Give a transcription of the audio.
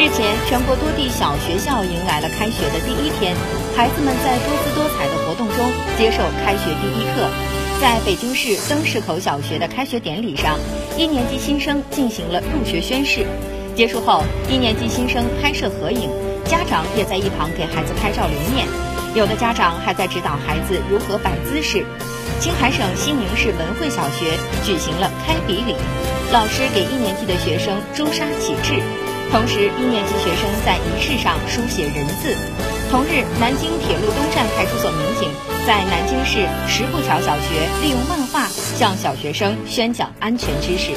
日前，全国多地小学校迎来了开学的第一天，孩子们在多姿多彩的活动中接受开学第一课。在北京市灯市口小学的开学典礼上，一年级新生进行了入学宣誓。结束后，一年级新生拍摄合影，家长也在一旁给孩子拍照留念。有的家长还在指导孩子如何摆姿势。青海省西宁市文汇小学举行了开笔礼，老师给一年级的学生朱砂启智。同时，一年级学生在仪式上书写人字。同日，南京铁路东站派出所民警在南京市石步桥小学利用漫画向小学生宣讲安全知识。